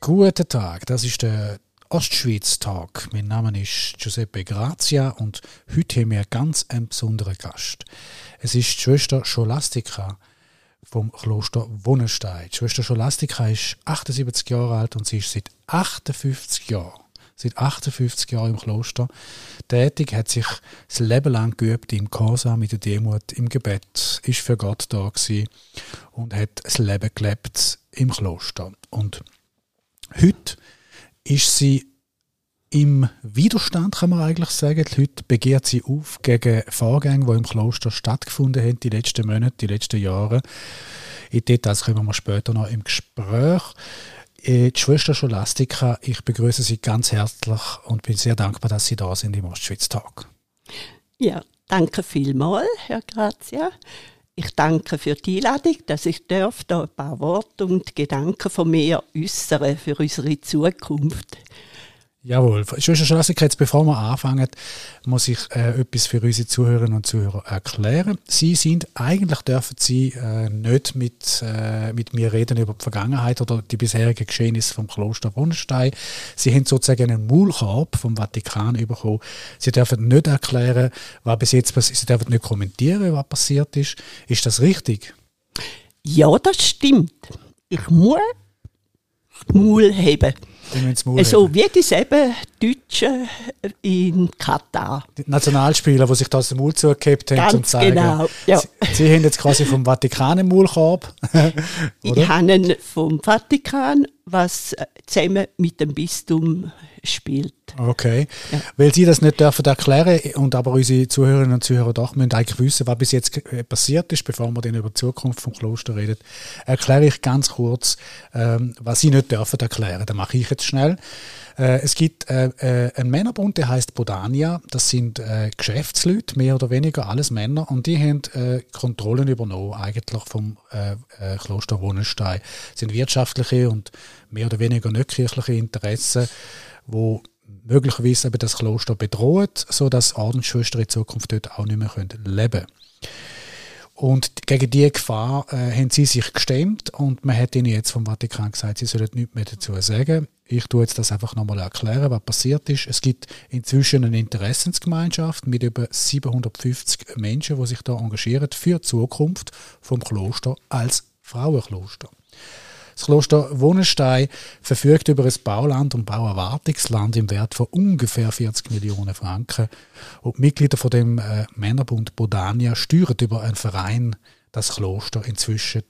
Guten Tag, das ist der Ostschweiz-Tag. Mein Name ist Giuseppe Grazia und heute haben wir ganz einen besonderen Gast. Es ist die Schwester Scholastica vom Kloster Wonnenstein. Die Schwester Scholastica ist 78 Jahre alt und sie ist seit 58 Jahren seit 58 Jahren im Kloster tätig, hat sich das Leben lang geübt im Corsa, mit der Demut, im Gebet, ist für Gott da gewesen und hat das Leben gelebt im Kloster. Und heute ist sie im Widerstand, kann man eigentlich sagen. Heute begehrt sie auf gegen Vorgänge, die im Kloster stattgefunden haben, die letzten Monate, die letzten Jahre. In Details kommen wir später noch im Gespräch. Äh, die Schwester Scholastika, ich begrüße Sie ganz herzlich und bin sehr dankbar, dass Sie da sind im Ostschweiz Tag. Ja, danke vielmals, Herr Grazia. Ich danke für die Einladung, dass ich darf da ein paar Worte und Gedanken von mir äußern für unsere Zukunft. Jawohl. Schwester Schlassiker, jetzt bevor wir anfangen, muss ich äh, etwas für unsere Zuhörerinnen und Zuhörer erklären. Sie sind, eigentlich dürfen Sie äh, nicht mit, äh, mit mir reden über die Vergangenheit oder die bisherigen Geschehnisse vom Kloster Wonnstein. Sie haben sozusagen einen Maulkorb vom Vatikan bekommen. Sie dürfen nicht erklären, was bis jetzt passiert Sie dürfen nicht kommentieren, was passiert ist. Ist das richtig? Ja, das stimmt. Ich muss Maul haben. So wie die sieben Deutschen in Katar. Die Nationalspieler, die sich da den Maul zugehabt haben, Ganz um zu zeigen, genau, ja. sie, sie, haben jetzt quasi vom Vatikan einen Maulkorb. ich habe einen vom Vatikan, was zusammen mit dem Bistum spielt. Okay. Ja. Weil Sie das nicht dürfen erklären und aber unsere Zuhörerinnen und Zuhörer doch müssen eigentlich wissen, was bis jetzt äh, passiert ist, bevor wir dann über die Zukunft vom Kloster reden, erkläre ich ganz kurz, ähm, was Sie nicht dürfen erklären. Das mache ich jetzt schnell. Äh, es gibt äh, äh, einen Männerbund, der heißt Bodania. Das sind äh, Geschäftsleute, mehr oder weniger alles Männer, und die haben äh, Kontrollen übernommen eigentlich vom Kloster Wonnenstein. Das sind wirtschaftliche und mehr oder weniger nicht kirchliche Interessen wo möglicherweise eben das Kloster bedroht, sodass Ordensschwestern in Zukunft dort auch nicht mehr leben können. Und gegen diese Gefahr äh, haben sie sich gestemmt und man hat ihnen jetzt vom Vatikan gesagt, sie sollen nichts mehr dazu sagen. Ich tue jetzt das einfach nochmal erklären, was passiert ist. Es gibt inzwischen eine Interessensgemeinschaft mit über 750 Menschen, die sich da engagieren für die Zukunft vom Kloster als Frauenkloster. Das Kloster Wonenstein verfügt über ein Bauland und Bauerwartungsland im Wert von ungefähr 40 Millionen Franken. Und die Mitglieder von dem äh, Männerbund Bodania steuern über einen Verein das Kloster inzwischen.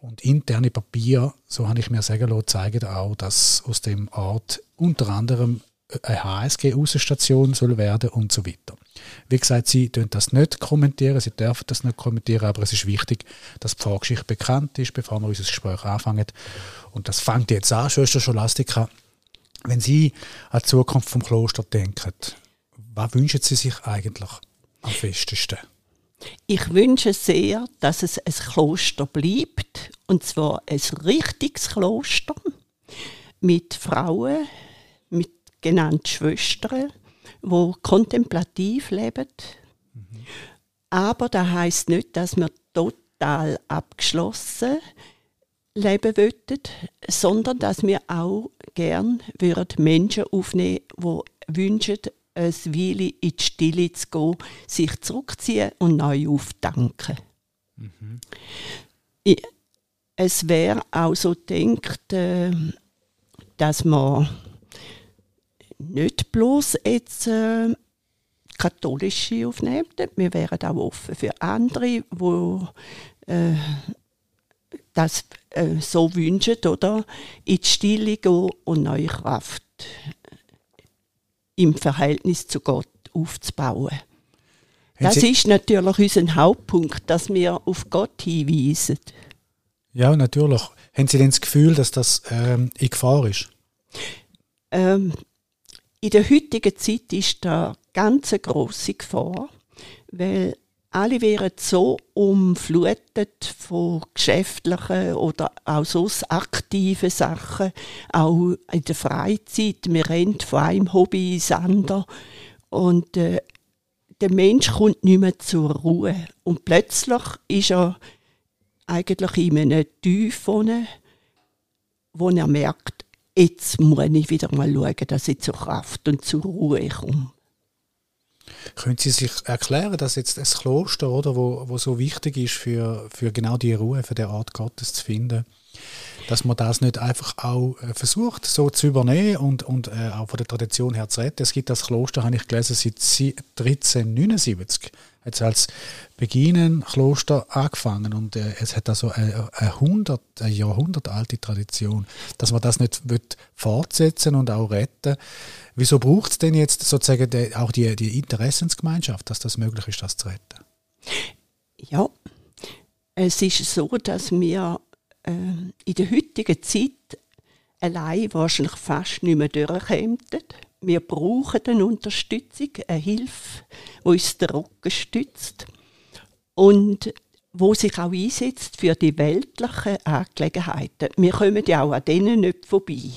Und interne Papiere, so habe ich mir sagen lassen, zeigen auch, dass aus dem Ort unter anderem eine HSG-Außenstation soll werden und so weiter. Wie gesagt, sie dürfen das nicht kommentieren, sie dürfen das nicht kommentieren, aber es ist wichtig, dass die Vorgeschichte bekannt ist, bevor wir unser Gespräch anfangen. Und das fängt jetzt an, Schwester Scholastika. Wenn Sie an die Zukunft vom Kloster denken, was wünschen Sie sich eigentlich am festesten? Ich wünsche sehr, dass es ein Kloster bleibt, und zwar ein richtiges Kloster mit Frauen, mit genannten Schwestern, wo kontemplativ leben. Mhm. Aber das heißt nicht, dass wir total abgeschlossen leben wollten, sondern dass wir auch gern würden Menschen aufnehmen, die wünschen, ein Weile in die Stille zu gehen, sich zurückziehen und neu auftanken. Mhm. Es wäre auch so gedacht, äh, dass man nicht bloß jetzt äh, katholische aufnehmen, wir wären auch offen für andere, die äh, das äh, so wünschen, oder? In die Stille gehen und neue Kraft im Verhältnis zu Gott aufzubauen. das ist natürlich unser Hauptpunkt, dass wir auf Gott hinweisen. Ja, natürlich. Haben Sie denn das Gefühl, dass das ähm, in Gefahr ist? Ähm, in der heutigen Zeit ist da ganz eine grosse Gefahr, weil alle wären so umflutet von geschäftlichen oder auch sonst aktiven Sachen, auch in der Freizeit. Wir rennen von einem Hobby ins andere und äh, der Mensch kommt nicht mehr zur Ruhe. Und plötzlich ist er eigentlich in einem Tief, wo er merkt, jetzt muss ich wieder mal schauen, dass ich zur Kraft und zur Ruhe komme. Können Sie sich erklären, dass jetzt das Kloster, oder, wo, wo so wichtig ist für, für genau die Ruhe, für die Art Gottes zu finden, dass man das nicht einfach auch äh, versucht, so zu übernehmen und, und äh, auch von der Tradition her zu retten. Es gibt das Kloster, habe ich gelesen, seit 1379. Hat es als Beginnen-Kloster angefangen und äh, es hat also eine, eine, 100, eine Jahrhundert alte Tradition, dass man das nicht wird fortsetzen und auch retten. Wieso braucht es denn jetzt sozusagen die, auch die, die Interessensgemeinschaft, dass das möglich ist, das zu retten? Ja, es ist so, dass wir äh, in der heutigen Zeit allein wahrscheinlich fast nicht mehr durchkämen. Wir brauchen eine Unterstützung, eine Hilfe, die uns den Rücken stützt und wo sich auch einsetzt für die weltlichen Angelegenheiten. Wir kommen ja auch an denen nicht vorbei.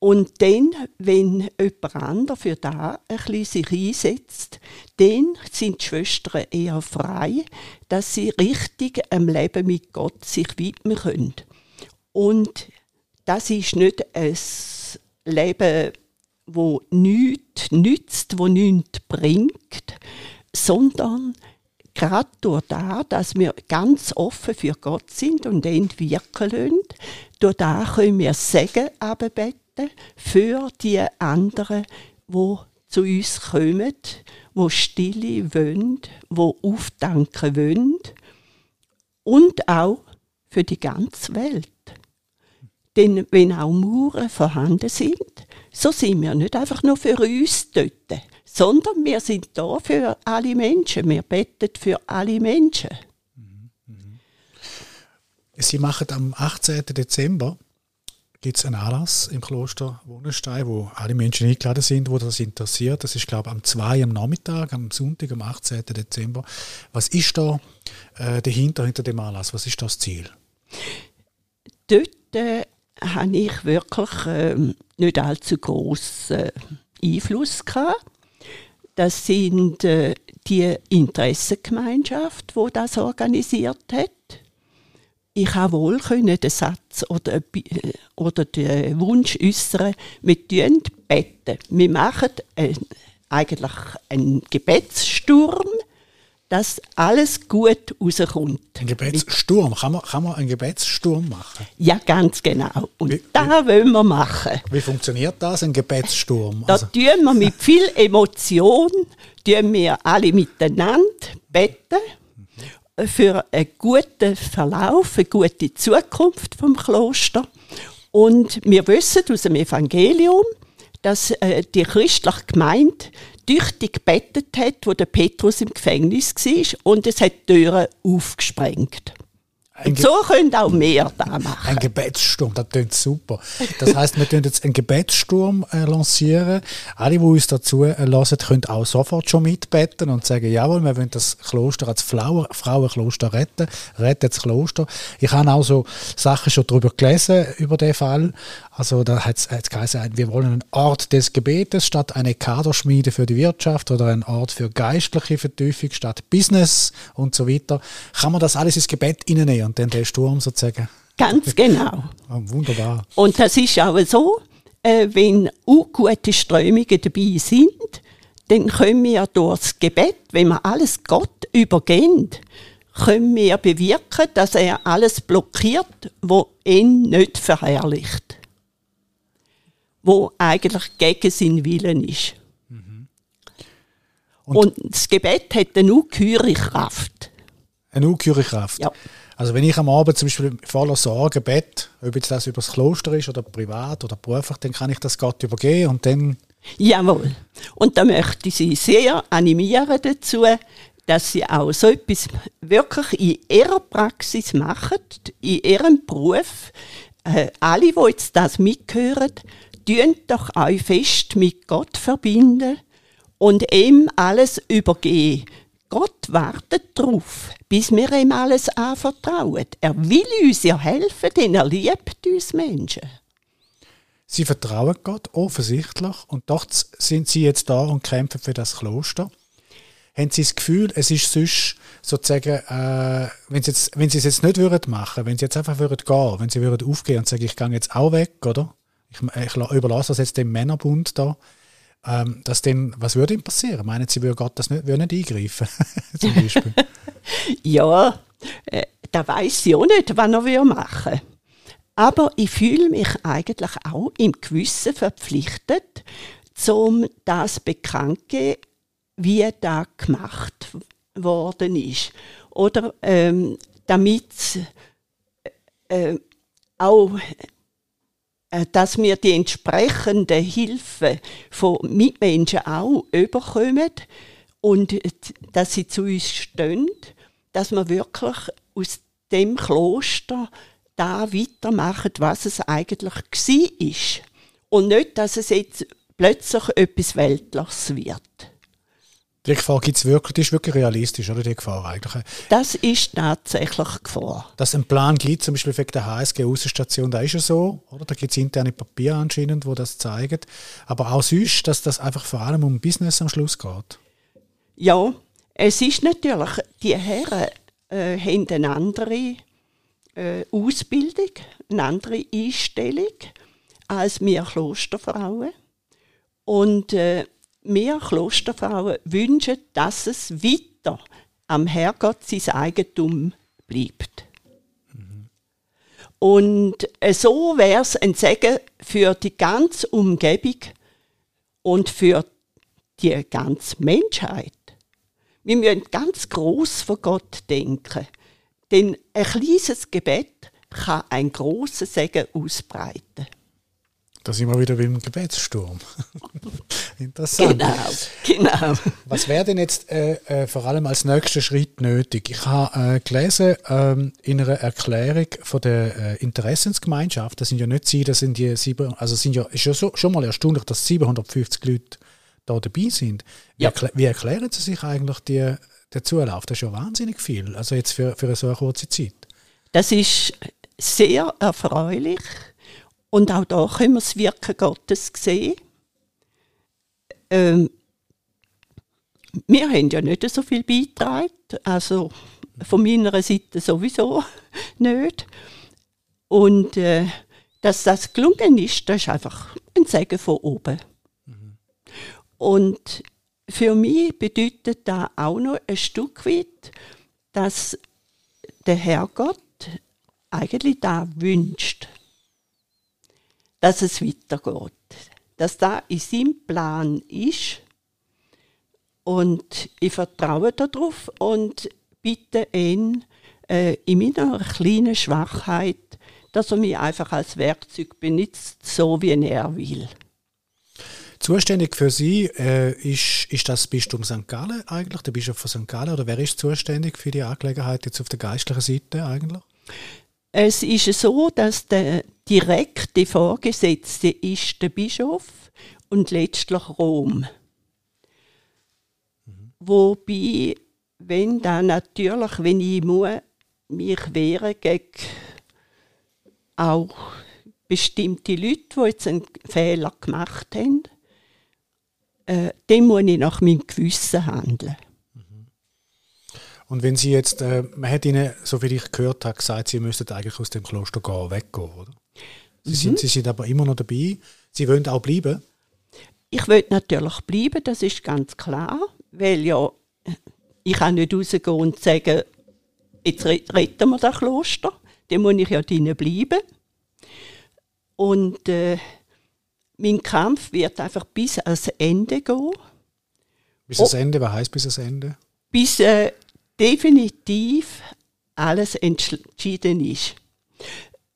Und dann, wenn jemand anderes für da ein bisschen sich einsetzt, dann sind die Schwestern eher frei, dass sie richtig am Leben mit Gott sich widmen können. Und das ist nicht ein Leben, wo nichts nützt, wo nichts bringt, sondern gerade durch das, dass wir ganz offen für Gott sind und ihn wirken lassen, durch das können wir Segen abbeten für die anderen, wo zu uns kommen, wo Stille wollen, wo aufdanken wollen und auch für die ganze Welt. Denn wenn auch Mauern vorhanden sind, so sind wir nicht einfach nur für uns dort, sondern wir sind da für alle Menschen. Wir beten für alle Menschen. Sie machen am 18. Dezember gibt es einen Anlass im Kloster Wohnenstein, wo alle Menschen eingeladen sind, wo das interessiert. Das ist, glaube ich, am 2 am Nachmittag, am Sonntag, am 18. Dezember. Was ist da äh, dahinter, hinter dem Anlass? Was ist das Ziel? Dort äh, habe ich wirklich äh, nicht allzu großen Einfluss gehabt. Das sind äh, die Interessengemeinschaft, wo das organisiert hat ich habe wohl können den Satz oder, äh, oder den Wunsch äußern, wir beten. Wir machen ein, eigentlich einen Gebetssturm, dass alles gut rauskommt. Ein Gebetssturm? Kann man, kann man einen Gebetssturm machen? Ja, ganz genau. Und wie, da wollen wir machen. Wie funktioniert das, ein Gebetssturm? Da also. tun wir mit viel Emotion, tun wir alle miteinander beten für einen guten Verlauf, eine gute Zukunft vom Kloster. Und wir wissen aus dem Evangelium, dass äh, die christliche Gemeinde tüchtig gebetet hat, wo der Petrus im Gefängnis war und es hat die Türen aufgesprengt. Und so können auch mehr da machen. Ein Gebetssturm, das klingt super. Das heißt, wir können jetzt einen Gebetssturm äh, lancieren. Alle, die uns dazu äh, lassen, können auch sofort schon mitbeten und sagen, jawohl, wir wollen das Kloster als Frauen Frauenkloster retten, retten das Kloster. Ich habe auch so Sachen schon darüber gelesen, über den Fall. Also da hat es geheißen, wir wollen einen Ort des Gebetes statt eine Kaderschmiede für die Wirtschaft oder einen Ort für geistliche Vertiefung statt Business und so weiter. Kann man das alles ins Gebet reinnehmen und dann den Sturm sozusagen? Ganz genau. Oh, wunderbar. Und das ist auch so, äh, wenn auch gute Strömungen dabei sind, dann können wir durch das Gebet, wenn wir alles Gott übergehen, können wir bewirken, dass er alles blockiert, wo ihn nicht verherrlicht wo eigentlich gegen seinen Willen ist. Mhm. Und, Und, das Gebet hat eine ungeheure Kraft. Eine ungeheure Kraft? Ja. Also wenn ich am Abend zum Beispiel voller Sorge bete, ob jetzt das über das Kloster ist oder privat oder beruflich, dann kann ich das Gott übergeben und dann... Jawohl. Und da möchte ich Sie sehr animieren dazu, dass Sie auch so etwas wirklich in Ihrer Praxis machen, in Ihrem Beruf. Äh, alle, die jetzt das mithören, tun doch euch fest mit Gott verbinden und ihm alles übergeben. Gott wartet darauf, bis wir ihm alles anvertrauen. Er will uns ja helfen, denn er liebt uns Menschen. Sie vertrauen Gott offensichtlich und doch sind Sie jetzt da und kämpfen für das Kloster. haben Sie das Gefühl, es ist sonst sozusagen, äh, wenn, Sie jetzt, wenn Sie es jetzt nicht würden machen, wenn Sie jetzt einfach würden gehen, wenn Sie würden aufgehen und sagen, ich gehe jetzt auch weg, oder? Ich, ich überlasse das jetzt dem Männerbund da, ähm, dass dann, was würde ihm passieren? Meinen Sie, würde Gott das nicht, würde nicht eingreifen? Zum Beispiel? ja, äh, da weiß ich auch nicht, was er machen will. Aber ich fühle mich eigentlich auch im Gewissen verpflichtet, um das bekannt zu geben, wie das gemacht worden ist. Oder ähm, damit äh, auch äh, dass wir die entsprechende Hilfe von Mitmenschen auch überkommen und dass sie zu uns stehen, dass wir wirklich aus dem Kloster da weitermachen, was es eigentlich war. Und nicht, dass es jetzt plötzlich etwas Weltliches wird. Die Gefahr gibt es wirklich, die ist wirklich realistisch, oder die Gefahr eigentlich? Das ist tatsächlich Gefahr. Dass es einen Plan gibt, zum Beispiel wegen der HSG-Aussenstation, da ist es so, oder? Da gibt es interne Papiere anscheinend, wo das zeigen. Aber auch sonst, dass das einfach vor allem um Business am Schluss geht. Ja, es ist natürlich, die Herren äh, haben eine andere äh, Ausbildung, eine andere Einstellung als wir Klosterfrauen. Und äh, wir Klosterfrauen wünschen, dass es weiter am Herrgott sein Eigentum bleibt. Und äh, so wäre es ein Segen für die ganze Umgebung und für die ganze Menschheit. Wir müssen ganz groß von Gott denken. Denn ein kleines Gebet kann ein großes Segen ausbreiten. Da sind wir wieder beim Gebetssturm. Interessant. Genau, genau. Was wäre denn jetzt äh, äh, vor allem als nächster Schritt nötig? Ich habe äh, gelesen ähm, in einer Erklärung von der äh, Interessensgemeinschaft, das sind ja nicht Sie, das sind die sieben, also sind ja, ist ja so, schon mal erstaunlich, dass 750 Leute da dabei sind. Wie, ja. erklä wie erklären Sie sich eigentlich die, den Zulauf? Das ist ja wahnsinnig viel, also jetzt für, für so eine kurze Zeit. Das ist sehr erfreulich und auch da können wir das Wirken Gottes sehen. Ähm, wir haben ja nicht so viel beigetragen, also von meiner Seite sowieso nicht. Und äh, dass das gelungen ist, das ist einfach ein Segen von oben. Mhm. Und für mich bedeutet das auch noch ein Stück weit, dass der Herrgott eigentlich da wünscht dass es weitergeht. Dass da in seinem Plan ist. Und ich vertraue darauf und bitte ihn äh, in meiner kleinen Schwachheit, dass er mich einfach als Werkzeug benutzt, so wie er will. Zuständig für Sie äh, ist, ist das Bistum St. Gallen eigentlich, der Bischof von St. Gallen, oder wer ist zuständig für die Angelegenheit jetzt auf der geistlichen Seite eigentlich? Es ist so, dass der direkte Vorgesetzte ist der Bischof und letztlich Rom. Mhm. Wobei, wenn dann natürlich, wenn ich muss, mich wehren gegen auch bestimmte Leute, die jetzt einen Fehler gemacht haben, äh, dann muss ich nach meinem Gewissen handeln. Und wenn Sie jetzt, äh, man hat Ihnen, so wie ich gehört habe, gesagt, Sie müssten eigentlich aus dem Kloster gehen, weggehen, oder? Sie, mhm. sind, Sie sind aber immer noch dabei. Sie wollen auch bleiben? Ich will natürlich bleiben, das ist ganz klar, weil ja, ich kann nicht rausgehen und sagen, jetzt retten wir das Kloster, dann muss ich ja drinnen bleiben. Und äh, mein Kampf wird einfach bis ans Ende gehen. Bis ans Ende? Was heißt bis ans Ende? Bis äh, definitiv alles entschieden ist.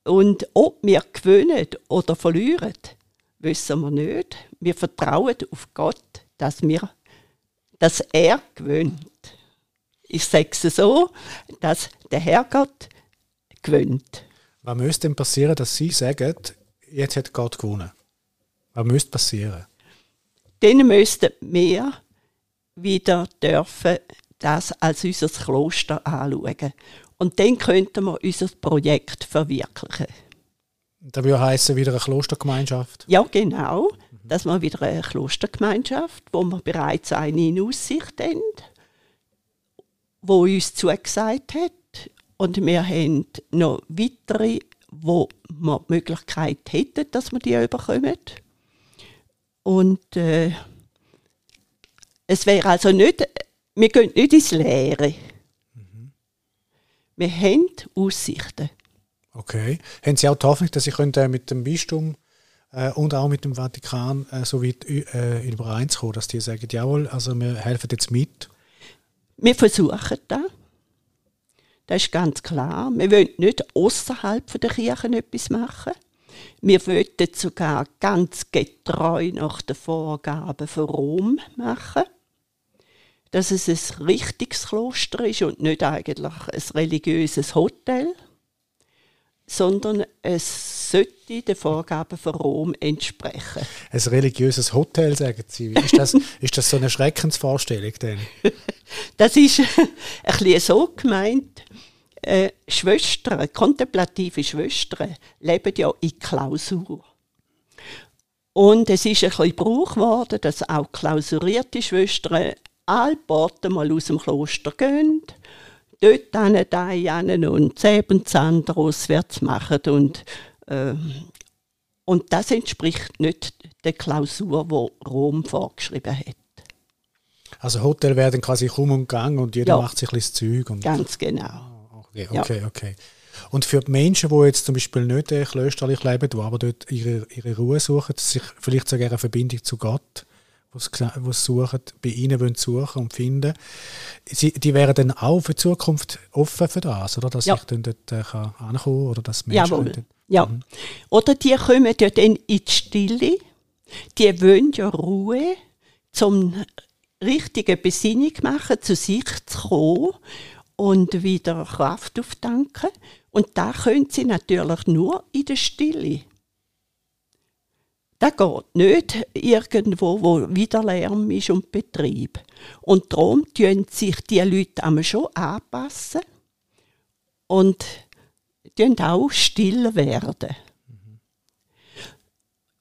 Und ob wir gewinnen oder verlieren, wissen wir nicht. Wir vertrauen auf Gott, dass, wir, dass er gewinnt. Ich sage es so, dass der Herrgott gewinnt. Was müsste denn passieren, dass Sie sagen, jetzt hat Gott gewonnen? Was müsste passieren? Dann müssten wir wieder dürfen das als unser Kloster anschauen. Und dann könnten wir unser Projekt verwirklichen. Das würde heißen wieder eine Klostergemeinschaft? Ja, genau. Dass wir wieder eine Klostergemeinschaft, wo wir bereits eine in Aussicht haben. wo uns zugesagt hat. Und wir haben noch weitere, wo wir die Möglichkeit hätten, dass wir die überkommen. Und äh, es wäre also nicht, wir gehen nicht ins Leere. Wir haben Aussichten. Okay. Haben Sie auch die Hoffnung, dass Sie können, mit dem Bistum äh, und auch mit dem Vatikan äh, so weit äh, übereinzukommen, dass die sagen, jawohl, also wir helfen jetzt mit? Wir versuchen das. Das ist ganz klar. Wir wollen nicht außerhalb der Kirche etwas machen. Wir wollen sogar ganz getreu nach den Vorgaben von Rom machen. Dass es ein richtiges Kloster ist und nicht eigentlich ein religiöses Hotel sondern es sollte den Vorgaben von Rom entsprechen. Ein religiöses Hotel, sagen Sie. Ist das, ist das so eine Schreckensvorstellung denn? das ist ein bisschen so gemeint. Äh, Schwestern, kontemplative Schwestern, leben ja in Klausur. Und es ist ein bisschen Brauch geworden, dass auch klausurierte Schwestern allbald mal aus dem Kloster gehen dort an da und Zähbenzahn auswärts machen und äh, und das entspricht nicht der Klausur, die Rom vorgeschrieben hat. Also Hotel werden quasi rum und gang und jeder ja, macht sich ein bisschen Zeug. Und ganz genau. Ah, okay, okay, ja. okay. Und für die Menschen, die jetzt zum Beispiel nicht klösterlich leben, die aber dort ihre, ihre Ruhe suchen, sich vielleicht sogar eine Verbindung zu Gott die es suchen, bei ihnen wollen suchen und finden. Sie, die wären dann auch für die Zukunft offen für das, oder? Dass ja. ich dann dort äh, kann ankommen oder dass Menschen Jawohl. Können, ja. Mhm. Oder die kommen ja dann in die Stille, die wollen ja Ruhe, zum richtige Besinnung machen, zu sich zu kommen und wieder Kraft auftanken. Und da können sie natürlich nur in der Stille. Das geht nicht irgendwo, wo wieder Lärm ist und Betrieb. Und darum tun sich die Leute einmal schon anpassen und auch still werden.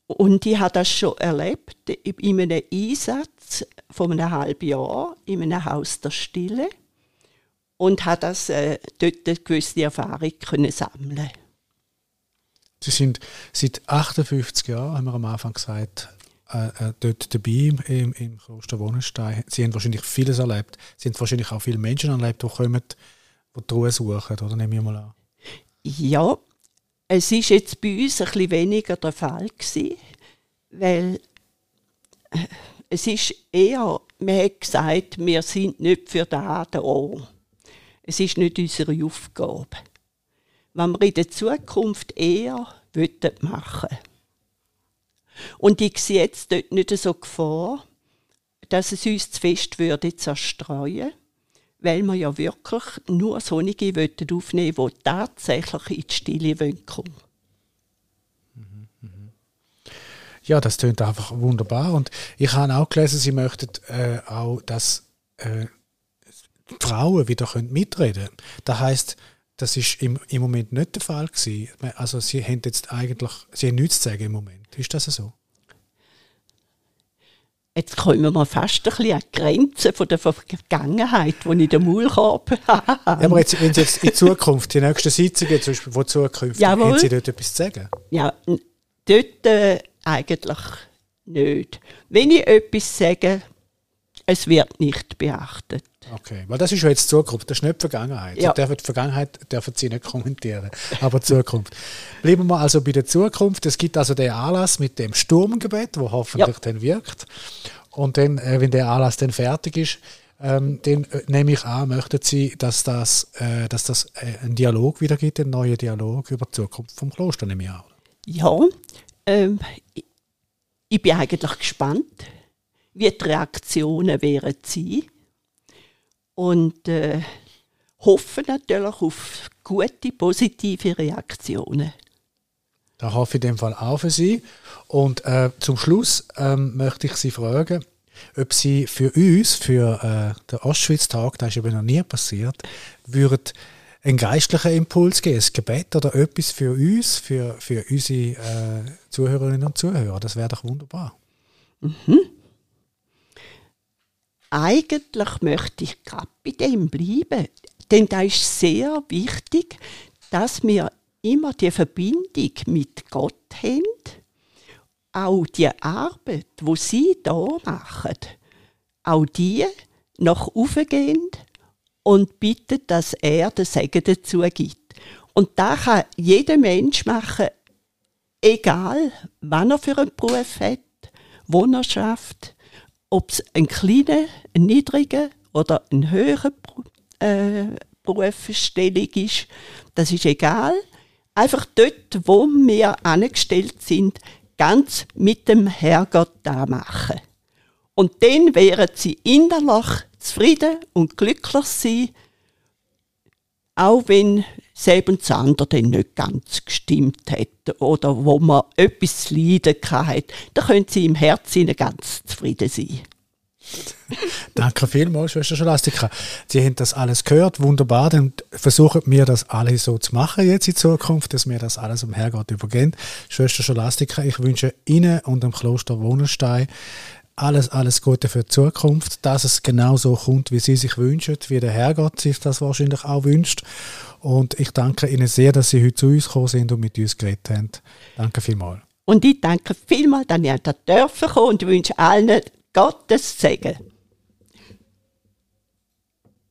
Und ich habe das schon erlebt in einem Einsatz von einem halben Jahr in einem Haus der Stille und habe das äh, dort eine gewisse Erfahrung können sammeln Sie sind seit 58 Jahren, haben wir am Anfang gesagt, äh, äh, dort dabei im, im Kloster Wohnenstein. Sie haben wahrscheinlich vieles erlebt. Sie haben wahrscheinlich auch viele Menschen erlebt, die kommen, die die Ruhe suchen, oder? Nehme ich mal an. Ja, es ist jetzt bei uns ein bisschen weniger der Fall gewesen, weil äh, es ist eher, man hat gesagt, wir sind nicht für da da. Es ist nicht unsere Aufgabe was wir in der Zukunft eher machen wollen. Und ich sehe jetzt dort nicht so Gefahr, dass es uns zu fest würde zerstreuen weil wir ja wirklich nur Sonnige aufnehmen wollen, die tatsächlich in die Stille kommen Ja, das klingt einfach wunderbar. Und ich habe auch gelesen, Sie möchten äh, auch, dass äh, Frauen wieder mitreden können. Das heißt, das ist im, im Moment nicht der Fall gewesen. Also sie haben jetzt eigentlich, sie haben nichts zu sagen im Moment. Ist das so? Jetzt kommen wir fast ein bisschen an die Grenzen von der Vergangenheit, die ich den Maulkorb habe. Ja, aber jetzt, wenn Sie jetzt in Zukunft, die nächsten Sitzungen zum Beispiel, die Zukunft, Jawohl. haben Sie dort etwas zu sagen? Ja, dort äh, eigentlich nicht. Wenn ich etwas sage, es wird nicht beachtet. Okay, weil das ist ja jetzt Zukunft, das ist nicht die Vergangenheit. Ja. Die Vergangenheit dürfen Sie nicht kommentieren, aber Zukunft. Bleiben wir also bei der Zukunft. Es gibt also den Anlass mit dem Sturmgebet, wo hoffentlich ja. dann wirkt. Und dann, äh, wenn der Anlass dann fertig ist, ähm, dann äh, nehme ich an, möchten Sie, dass das, äh, dass das äh, einen Dialog wieder gibt, einen neuen Dialog über die Zukunft vom Kloster, nehme ich an. Ja, ähm, ich, bin eigentlich gespannt, wie die Reaktionen wären sein und äh, hoffe natürlich auf gute, positive Reaktionen. Da hoffe ich in dem Fall auch für Sie. Und äh, zum Schluss ähm, möchte ich Sie fragen, ob Sie für uns, für äh, den Ostschweiz-Tag, das ist eben noch nie passiert, würden einen geistlichen Impuls geben, ein Gebet oder etwas für uns, für, für unsere äh, Zuhörerinnen und Zuhörer. Das wäre doch wunderbar. Mhm. Eigentlich möchte ich gerade bei dem bleiben. Denn da ist sehr wichtig, dass wir immer die Verbindung mit Gott haben. Auch die Arbeit, wo sie da machen, auch die nach aufgehen und bitten, dass er den Segen dazu gibt. Und da kann jeder Mensch machen, egal wann er für einen Beruf hat, wo er schafft, ob es ein kleiner, ein niedriger oder ein höherer äh, Berufsstellung ist, das ist egal. Einfach dort, wo wir angestellt sind, ganz mit dem Herrgott da machen. Und dann wären sie innerlich zufrieden und glücklich sein, auch wenn selbst das andere dann nicht ganz gestimmt hat oder wo man etwas zu leiden hatte, dann können sie im Herzen ganz zufrieden sein. Danke vielmals, Schwester Scholastika. Sie haben das alles gehört, wunderbar. Dann versuchen wir das alle so zu machen jetzt in Zukunft, dass wir das alles um Herrgott übergehen. Schwester Scholastika, ich wünsche Ihnen und dem Kloster Wohnenstein alles, alles Gute für die Zukunft, dass es genau so kommt, wie Sie sich wünschen, wie der Herrgott sich das wahrscheinlich auch wünscht. Und ich danke Ihnen sehr, dass Sie heute zu uns gekommen sind und mit uns geredet haben. Danke vielmals. Und ich danke vielmals, dass ihr da dürfen und wünsche allen Gottes Segen.